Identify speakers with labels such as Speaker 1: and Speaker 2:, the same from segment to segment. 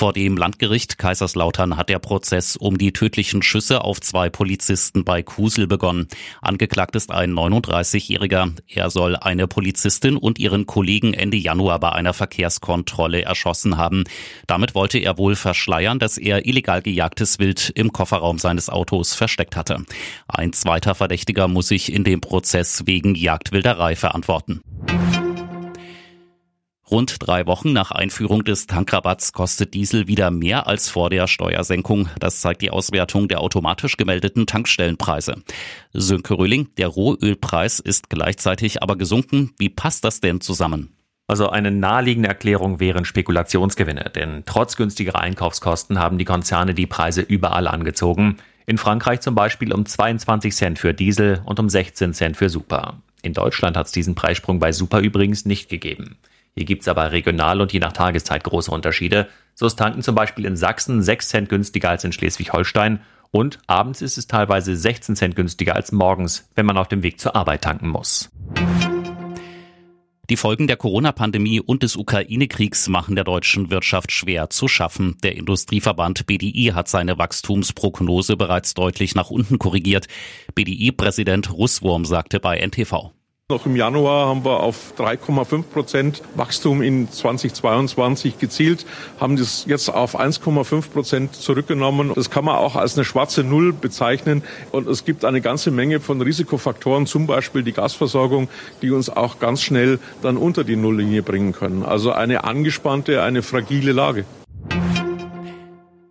Speaker 1: Vor dem Landgericht Kaiserslautern hat der Prozess um die tödlichen Schüsse auf zwei Polizisten bei Kusel begonnen. Angeklagt ist ein 39-Jähriger. Er soll eine Polizistin und ihren Kollegen Ende Januar bei einer Verkehrskontrolle erschossen haben. Damit wollte er wohl verschleiern, dass er illegal gejagtes Wild im Kofferraum seines Autos versteckt hatte. Ein zweiter Verdächtiger muss sich in dem Prozess wegen Jagdwilderei verantworten. Rund drei Wochen nach Einführung des Tankrabatts kostet Diesel wieder mehr als vor der Steuersenkung. Das zeigt die Auswertung der automatisch gemeldeten Tankstellenpreise. Sönke Röhling, der Rohölpreis ist gleichzeitig aber gesunken. Wie passt das denn zusammen?
Speaker 2: Also eine naheliegende Erklärung wären Spekulationsgewinne, denn trotz günstigerer Einkaufskosten haben die Konzerne die Preise überall angezogen. In Frankreich zum Beispiel um 22 Cent für Diesel und um 16 Cent für Super. In Deutschland hat es diesen Preissprung bei Super übrigens nicht gegeben. Hier gibt's aber regional und je nach Tageszeit große Unterschiede. So ist Tanken zum Beispiel in Sachsen 6 Cent günstiger als in Schleswig-Holstein und abends ist es teilweise 16 Cent günstiger als morgens, wenn man auf dem Weg zur Arbeit tanken muss.
Speaker 1: Die Folgen der Corona-Pandemie und des Ukraine-Kriegs machen der deutschen Wirtschaft schwer zu schaffen. Der Industrieverband BDI hat seine Wachstumsprognose bereits deutlich nach unten korrigiert. BDI-Präsident Russwurm sagte bei NTV.
Speaker 3: Noch im Januar haben wir auf 3,5 Prozent Wachstum in 2022 gezielt, haben das jetzt auf 1,5 Prozent zurückgenommen. Das kann man auch als eine schwarze Null bezeichnen. Und es gibt eine ganze Menge von Risikofaktoren, zum Beispiel die Gasversorgung, die uns auch ganz schnell dann unter die Nulllinie bringen können. Also eine angespannte, eine fragile Lage.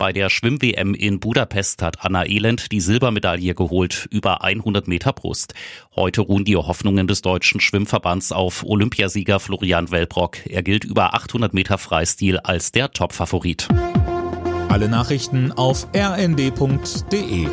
Speaker 1: Bei der Schwimm-WM in Budapest hat Anna Elend die Silbermedaille geholt, über 100 Meter Brust. Heute ruhen die Hoffnungen des deutschen Schwimmverbands auf Olympiasieger Florian Wellbrock. Er gilt über 800 Meter Freistil als der Topfavorit.
Speaker 4: Alle Nachrichten auf rnd.de